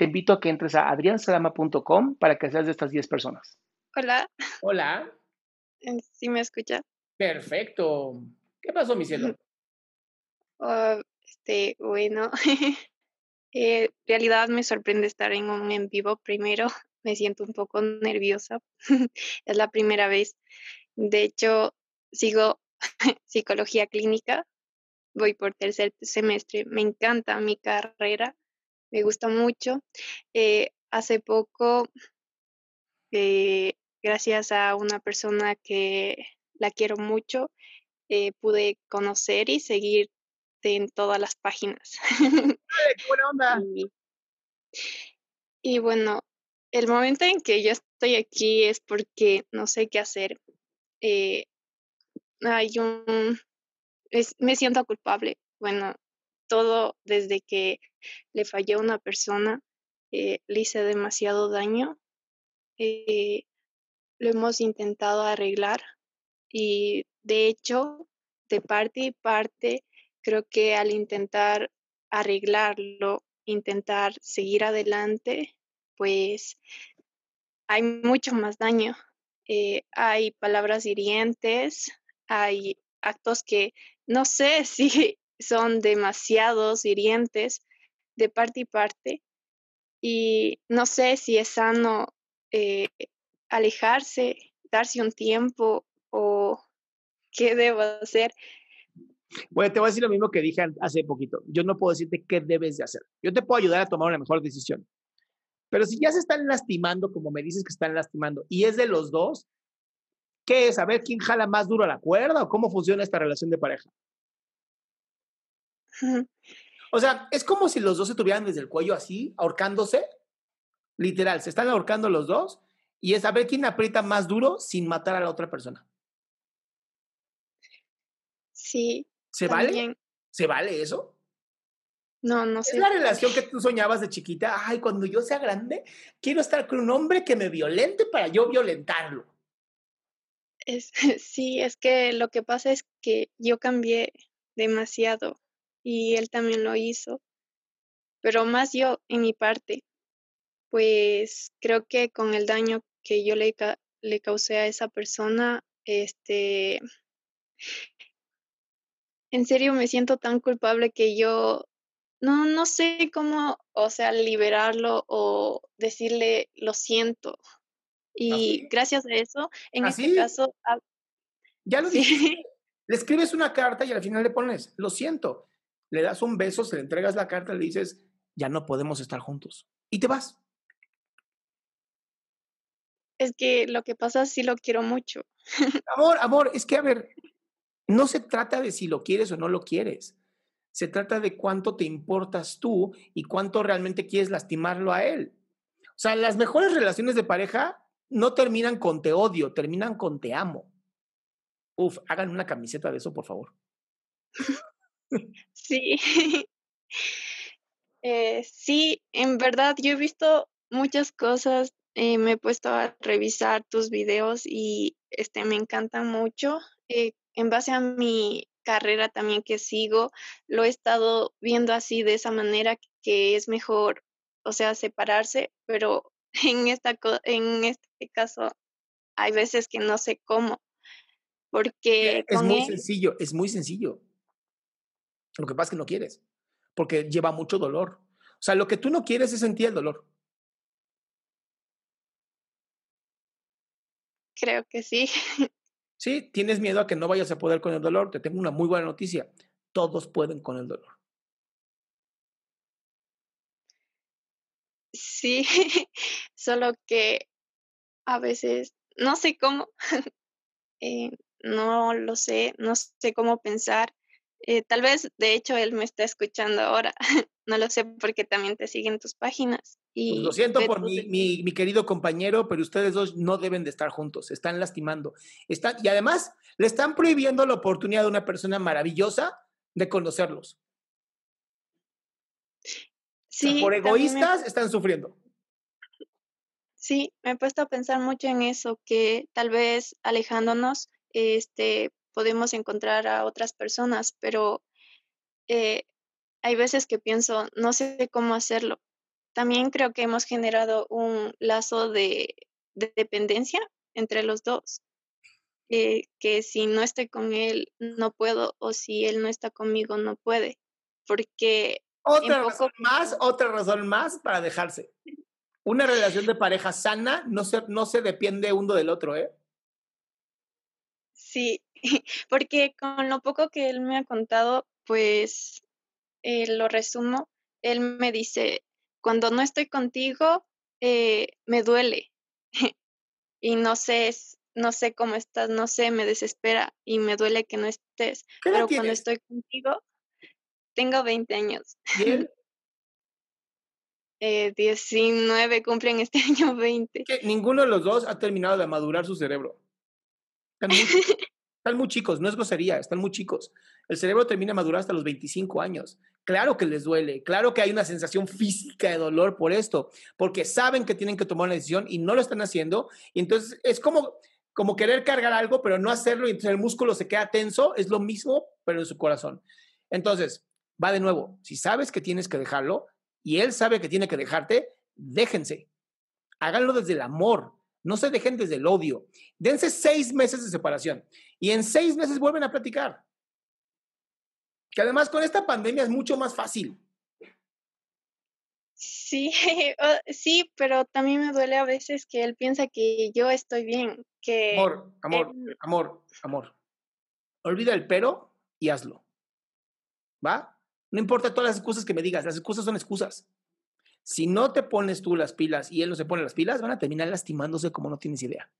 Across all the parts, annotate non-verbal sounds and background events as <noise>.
te invito a que entres a adriansalama.com para que seas de estas 10 personas. Hola, Hola. ¿sí me escucha? Perfecto. ¿Qué pasó, mi cielo? <laughs> Oh, este, bueno, <laughs> eh, en realidad me sorprende estar en un en vivo primero. <laughs> Me siento un poco nerviosa. Es la primera vez. De hecho, sigo psicología clínica. Voy por tercer semestre. Me encanta mi carrera. Me gusta mucho. Eh, hace poco, eh, gracias a una persona que la quiero mucho, eh, pude conocer y seguirte en todas las páginas. <laughs> ¡Qué buena onda! Y, y bueno, el momento en que yo estoy aquí es porque no sé qué hacer. Eh, hay un, es- me siento culpable. Bueno, todo desde que le fallé a una persona, eh, le hice demasiado daño. eh, lo hemos intentado arreglar y de hecho, de parte y parte, creo que al intentar arreglarlo, intentar seguir adelante, pues hay mucho más daño. Eh, hay palabras hirientes, hay actos que no sé <laughs> si son demasiados hirientes de parte y parte y no sé si es sano eh, alejarse, darse un tiempo o qué debo hacer. Bueno, te voy a decir lo mismo que dije hace poquito. Yo no puedo decirte qué debes de hacer. Yo te puedo ayudar a tomar una mejor decisión. Pero si ya se están lastimando, como me dices que están lastimando, y es de los dos, ¿qué es? A ver quién jala más duro a la cuerda o cómo funciona esta relación de pareja. O sea, es como si los dos se tuvieran desde el cuello así, ahorcándose. Literal, se están ahorcando los dos y es a ver quién aprieta más duro sin matar a la otra persona. Sí, ¿Se vale? también. ¿Se vale eso? No, no Es sé. la relación que tú soñabas de chiquita. Ay, cuando yo sea grande, quiero estar con un hombre que me violente para yo violentarlo. Es, <laughs> sí, es que lo que pasa es que yo cambié demasiado y él también lo hizo, pero más yo en mi parte, pues creo que con el daño que yo le, le causé a esa persona, este, en serio me siento tan culpable que yo no, no sé cómo, o sea, liberarlo o decirle lo siento. Y ¿Así? gracias a eso, en este caso, ah, Ya lo sí. <laughs> Le escribes una carta y al final le pones, lo siento. Le das un beso, se le entregas la carta, le dices, ya no podemos estar juntos. Y te vas. Es que lo que pasa es sí lo quiero mucho. <laughs> Amor, amor, es que a ver, no se trata de si lo quieres o no lo quieres. Se trata de cuánto te importas tú y cuánto realmente quieres lastimarlo a él. O sea, las mejores relaciones de pareja no terminan con te odio, terminan con te amo. Uf, hagan una camiseta de eso, por favor. <laughs> <laughs> Sí. Eh, sí, en verdad, yo he visto muchas cosas, eh, me he puesto a revisar tus videos y este, me encantan mucho. Eh, en base a mi carrera también que sigo, lo he estado viendo así de esa manera que es mejor, o sea, separarse, pero <laughs> en, esta, en este caso hay veces que no sé cómo, porque... Es muy sencillo, es muy sencillo. Lo que pasa es que no quieres, porque lleva mucho dolor. O sea, lo que tú no quieres es sentir el dolor. Creo que sí. <laughs> Sí, tienes miedo a que no vayas a poder con el dolor. Te tengo una muy buena noticia. Todos pueden con el dolor. Sí, <laughs> solo que a veces no sé cómo, <laughs> eh, no lo sé, no sé cómo pensar. Eh, tal vez, de hecho, él me está escuchando ahora. <laughs> no lo sé porque también te siguen tus páginas. Pues y lo siento por mi, mi, mi, querido compañero, pero ustedes dos no deben de estar juntos, se están lastimando. Están, y además, le están prohibiendo la oportunidad de una persona maravillosa de conocerlos. Sí, por egoístas están sufriendo. Sí, me he puesto a pensar mucho en eso, que tal vez alejándonos, este, podemos encontrar a otras personas, pero eh, hay veces que pienso, no sé cómo hacerlo. También creo que hemos generado un lazo de, dependencia entre los dos, eh, que si no estoy con él, no puedo, o si él no está conmigo, no puede, porque... Otra razón más, otra razón más para dejarse. Una relación de pareja sana no se, no se depende uno del otro, ¿eh? Sí, <laughs> porque con lo poco que él me ha contado, pues eh, lo resumo, él me dice, cuando no estoy contigo, eh, me duele <laughs> y no sé, no sé cómo estás, no sé, me desespera y me duele que no estés. Pero cuando estoy contigo, tengo 20 años. <laughs> eh, 19, cumplen este año 20. Que ninguno de los dos ha terminado de madurar su cerebro. Están muy, chicos, no es grosería, están muy chicos. El cerebro termina de madurar hasta los 25 años. Claro que les duele, claro que hay una sensación física de dolor por esto, porque saben que tienen que tomar una decisión y no lo están haciendo. Y entonces es como, como querer cargar algo, pero no hacerlo y entonces el músculo se queda tenso. Es lo mismo, pero en su corazón. Entonces, va de nuevo. Si sabes que tienes que dejarlo, y él sabe que tiene que dejarte, déjense. Háganlo desde el amor, no se dejen desde el odio. Dense seis meses de separación y en seis meses vuelven a platicar. Que además con esta pandemia es mucho más fácil. Sí, <laughs> sí, pero también me duele a veces que él piensa que yo estoy bien, que... Amor, amor, amor, amor. Olvida el pero y hazlo. ¿Va? No importa todas las excusas que me digas, las excusas son excusas. Si no te pones tú las pilas y él no se pone las pilas, van a terminar lastimándose como no tienes idea.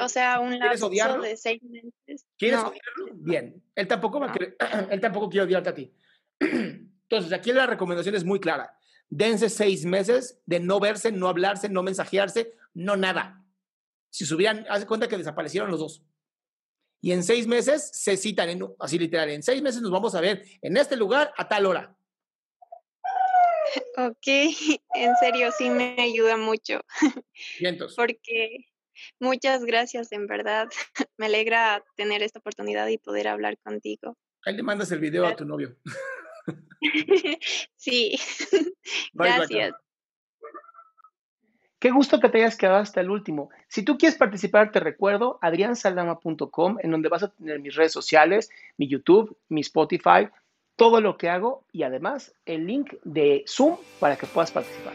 O sea, un lapso de seis meses. ¿Quieres odiarlo? Bien. Él tampoco va a querer, <clears throat> él tampoco quiere odiarte a ti. <clears throat> Entonces, aquí la recomendación es muy clara. Dense seis meses de no verse, no hablarse, no mensajearse, no nada. Si se hubieran, haz cuenta que desaparecieron los dos y en seis meses se citan, en, así literal, en seis meses nos vamos a ver en este lugar a tal hora. Ok, <laughs> en serio sí me ayuda mucho. Vientos. Porque muchas gracias, en verdad. <laughs> Me alegra tener esta oportunidad y poder hablar contigo. Ahí le mandas el video a tu novio. <laughs> sí, <laughs> gracias. Qué gusto que te hayas quedado hasta el último. Si tú quieres participar, te recuerdo adriansaldama.com, en donde vas a tener mis redes sociales, mi YouTube, mi Spotify, todo lo que hago y además el link de Zoom para que puedas participar.